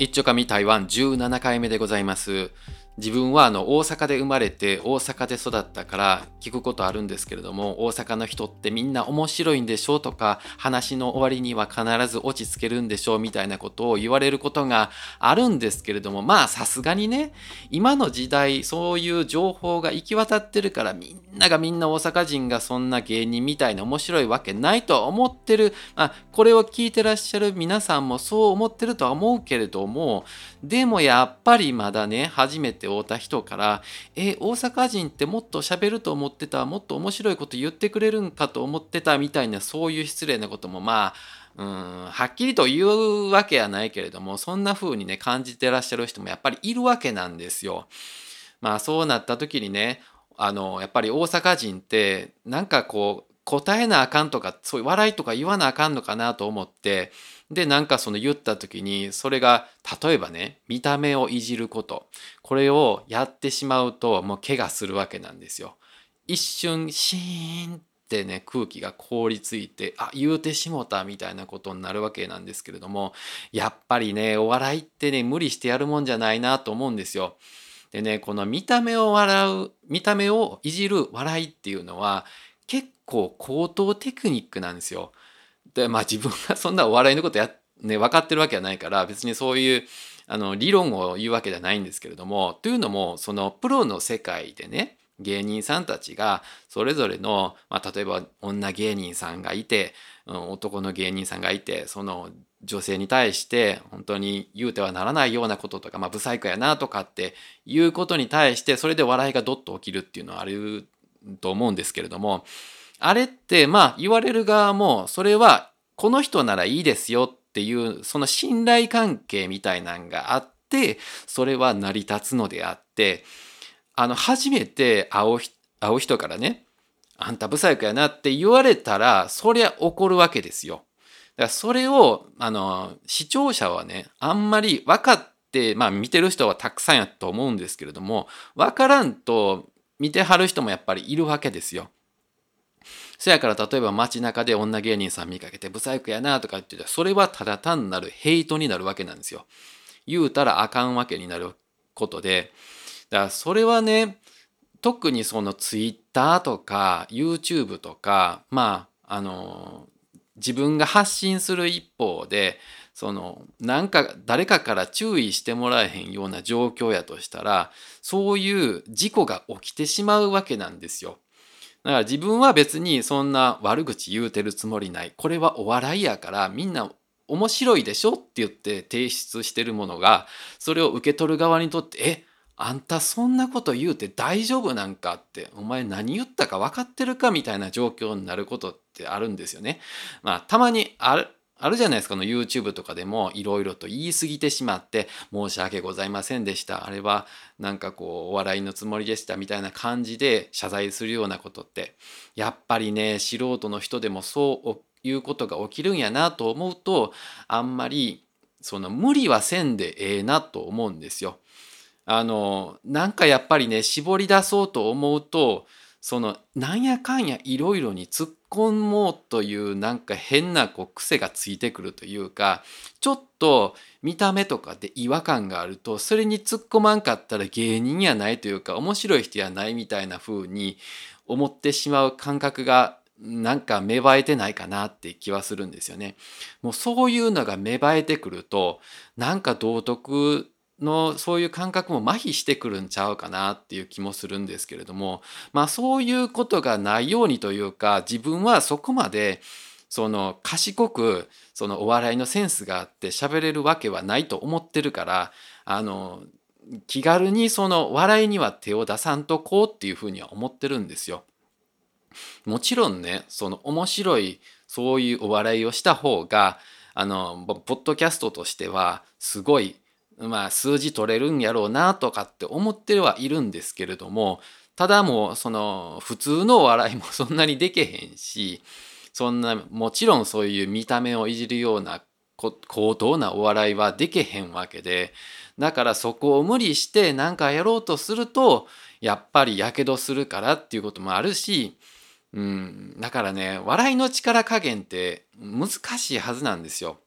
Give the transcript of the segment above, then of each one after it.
一丁上台湾17回目でございます。自分はあの大阪で生まれて大阪で育ったから聞くことあるんですけれども大阪の人ってみんな面白いんでしょうとか話の終わりには必ず落ち着けるんでしょうみたいなことを言われることがあるんですけれどもまあさすがにね今の時代そういう情報が行き渡ってるからみんながみんな大阪人がそんな芸人みたいな面白いわけないとは思ってる、まあ、これを聞いてらっしゃる皆さんもそう思ってるとは思うけれどもでもやっぱりまだね初めて会った人から「え大阪人ってもっと喋ると思ってたもっと面白いこと言ってくれるんかと思ってた」みたいなそういう失礼なこともまあうんはっきりと言うわけはないけれどもそんな風にね感じてらっしゃる人もやっぱりいるわけなんですよ。まあそうなった時にねあのやっぱり大阪人ってなんかこう答えなあかんとかそういう笑いとか言わなあかんのかなと思ってでなんかその言った時にそれが例えばね見た目をいじることこれをやってしまうともう怪我するわけなんですよ。一瞬シーンってね空気が凍りついてあ言うてしもたみたいなことになるわけなんですけれどもやっぱりねお笑いってね無理してやるもんじゃないなと思うんですよ。でねこの見た目を笑う見た目をいじる笑いっていうのは結構高等テクニックなんですよ。でまあ自分がそんなお笑いのことや、ね、分かってるわけはないから別にそういうあの理論を言うわけではないんですけれどもというのもそのプロの世界でね芸人さんたちがそれぞれの、まあ、例えば女芸人さんがいて、うん、男の芸人さんがいてその女性に対して本当に言うてはならないようなこととか、まあ、ブサイクやなとかっていうことに対してそれで笑いがドッと起きるっていうのはあると思うんですけれどもあれってまあ言われる側もそれはこの人ならいいですよっていうその信頼関係みたいなんがあってそれは成り立つのであってあの初めて会う会う人からねあんたブサイクやなって言われたらそりゃ怒るわけですよ。だからそれをあの視聴者はねあんまり分かってまあ見てる人はたくさんやと思うんですけれども分からんと見てはる人もやっぱりいるわけですよ。そやから例えば街中で女芸人さん見かけてブサイクやなとか言ってたらそれはただ単なるヘイトになるわけなんですよ。言うたらあかんわけになることでだからそれはね特にそのツイッターとか YouTube とかまああの自分が発信する一方でそのなんか誰かから注意してもらえへんような状況やとしたらそういう事故が起きてしまうわけなんですよ。だから自分は別にそんな悪口言うてるつもりないこれはお笑いやからみんな面白いでしょって言って提出してるものがそれを受け取る側にとってえあんたそんなこと言うて大丈夫なんかってお前何言ったか分かってるかみたいな状況になることってあるんですよね。まあたまにああるじゃないですかの YouTube とかでもいろいろと言い過ぎてしまって申し訳ございませんでしたあれはなんかこうお笑いのつもりでしたみたいな感じで謝罪するようなことってやっぱりね素人の人でもそういうことが起きるんやなと思うとあんまりその無理はせんでええなと思うんですよ。あのなんかやっぱりね絞り出そうと思うとそのなんやかんやいろいろに突っ込もというなんか変なこう癖がついてくるというかちょっと見た目とかで違和感があるとそれに突っ込まんかったら芸人やないというか面白い人やないみたいな風に思ってしまう感覚がなんか芽生えてないかなって気はするんですよね。もうそういうのが芽生えてくるとなんか道徳のそういう感覚も麻痺してくるんちゃうかなっていう気もするんですけれどもまあそういうことがないようにというか自分はそこまでその賢くそのお笑いのセンスがあって喋れるわけはないと思ってるからあの気軽にその笑いには手を出さんとこうっていうふうには思ってるんですよ。もちろんねその面白いそういうお笑いをした方があのポッドキャストとしてはすごいまあ数字取れるんやろうなとかって思ってはいるんですけれどもただもうその普通の笑いも そんなにでけへんしそんなもちろんそういう見た目をいじるような高等なお笑いはでけへんわけでだからそこを無理して何かやろうとするとやっぱりやけどするからっていうこともあるしうん、だからね笑いの力加減って難しいはずなんですよ。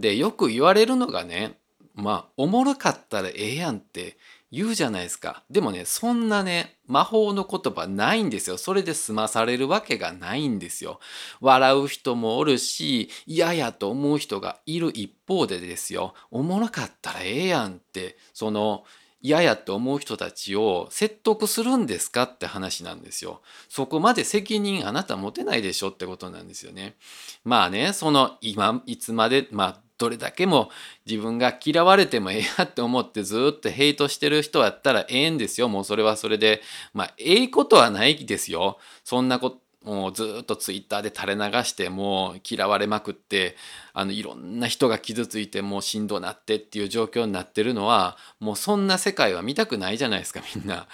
でよく言われるのがねまあおもろかったらええやんって言うじゃないですか。でもね、そんなね、魔法の言葉ないんですよ。それで済まされるわけがないんですよ。笑う人もおるし、嫌やと思う人がいる一方でですよ、おもろかったらええやんって、その、嫌やと思う人たちを説得するんですかって話なんですよ。そこまで責任あなた持てないでしょってことなんですよね。まあね、その今、いつまで、まあどれだけも自分が嫌われてもええやって思ってずっとヘイトしてる人やったらええんですよ。もうそれはそれで。まあ、ええことはないですよ。そんなこと、もうずっとツイッターで垂れ流してもう嫌われまくってあのいろんな人が傷ついてもうしんどなってっていう状況になってるのはもうそんな世界は見たくないじゃないですかみんな。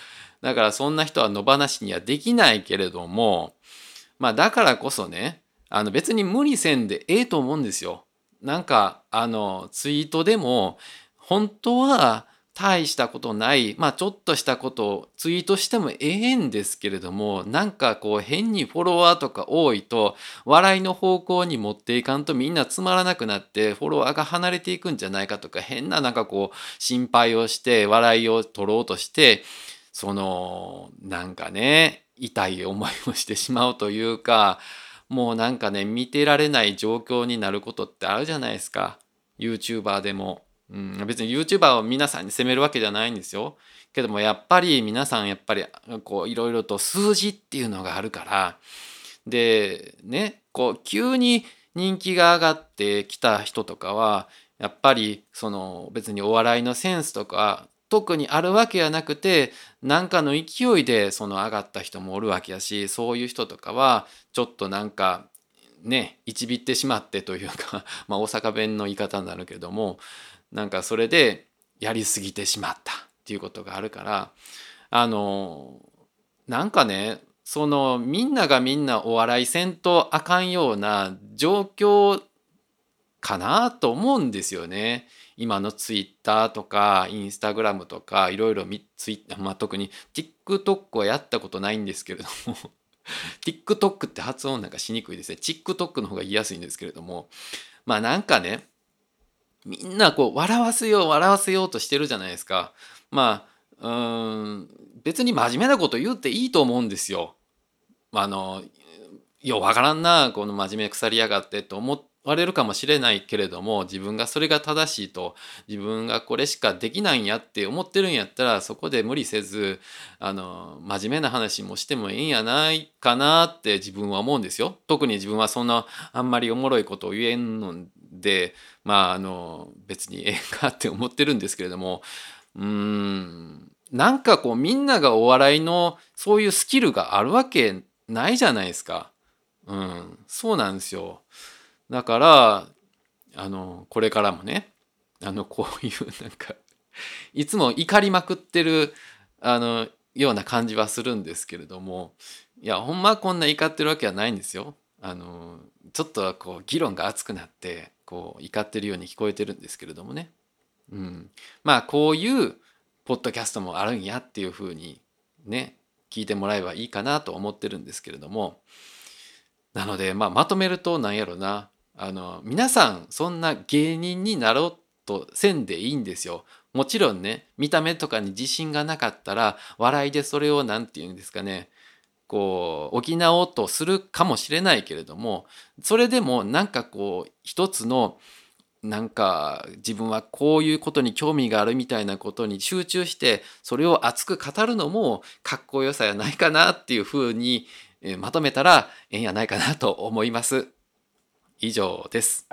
だからそんな人は野放しにはできないけれどもまあだからこそねあの別に無理せんでええと思うんですよ。なんかあのツイートでも本当は大したことないまあちょっとしたことをツイートしてもええんですけれどもなんかこう変にフォロワーとか多いと笑いの方向に持っていかんとみんなつまらなくなってフォロワーが離れていくんじゃないかとか変ななんかこう心配をして笑いを取ろうとしてそのなんかね痛い思いをしてしまうというかもうなんかね見てられない状況になることってあるじゃないですか。YouTuber でも、うん、別に YouTuber を皆さんに責めるわけじゃないんですよ。けどもやっぱり皆さんやっぱりこういろいろと数字っていうのがあるから。でねこう急に人気が上がってきた人とかはやっぱりその別にお笑いのセンスとか特にあるわけやなくて何かの勢いでその上がった人もおるわけやしそういう人とかはちょっとなんかねいちびってしまってというか まあ大阪弁の言い方になるけどもなんかそれでやりすぎてしまったっていうことがあるからあのなんかねそのみんながみんなお笑いせんとあかんような状況かなと思うんですよね。今のツイッターとかインスタグラムとかいろいろツイッ まあ、特に TikTok はやったことないんですけれども TikTok って発音なんかしにくいですね。TikTok の方が言いやすいんですけれどもまあなんかねみんなこう笑わせよう笑わせようとしてるじゃないですか。まあうん別に真面目なこと言っていいと思うんですよ。あのようわからんなこの真面目腐りやがってと思ってわれるかもしれないけれども自分がそれが正しいと自分がこれしかできないんやって思ってるんやったらそこで無理せずあの真面目な話もしてもいいんやないかなって自分は思うんですよ。特に自分はそんなあんまりおもろいことを言えんのでまああの別にええかって思ってるんですけれどもうーんなんかこうみんながお笑いのそういうスキルがあるわけないじゃないですか。うん、そうなんですよ。だからあのこれからもねあのこういうなんかいつも怒りまくってるあのような感じはするんですけれどもいやほんまこんな怒ってるわけはないんですよ。あのちょっとこう議論が熱くなってこう怒ってるように聞こえてるんですけれどもね。うん、まあこういうポッドキャストもあるんやっていうふうにね聞いてもらえばいいかなと思ってるんですけれどもなので、まあ、まとめると何やろなあの皆さんそんな芸人になろうとせんでいいんですよ。もちろんね見た目とかに自信がなかったら笑いでそれを何て言うんですかねこう補おうとするかもしれないけれどもそれでもなんかこう一つのなんか自分はこういうことに興味があるみたいなことに集中してそれを熱く語るのもかっこよさやないかなっていうふうにまとめたらええんやないかなと思います。以上です。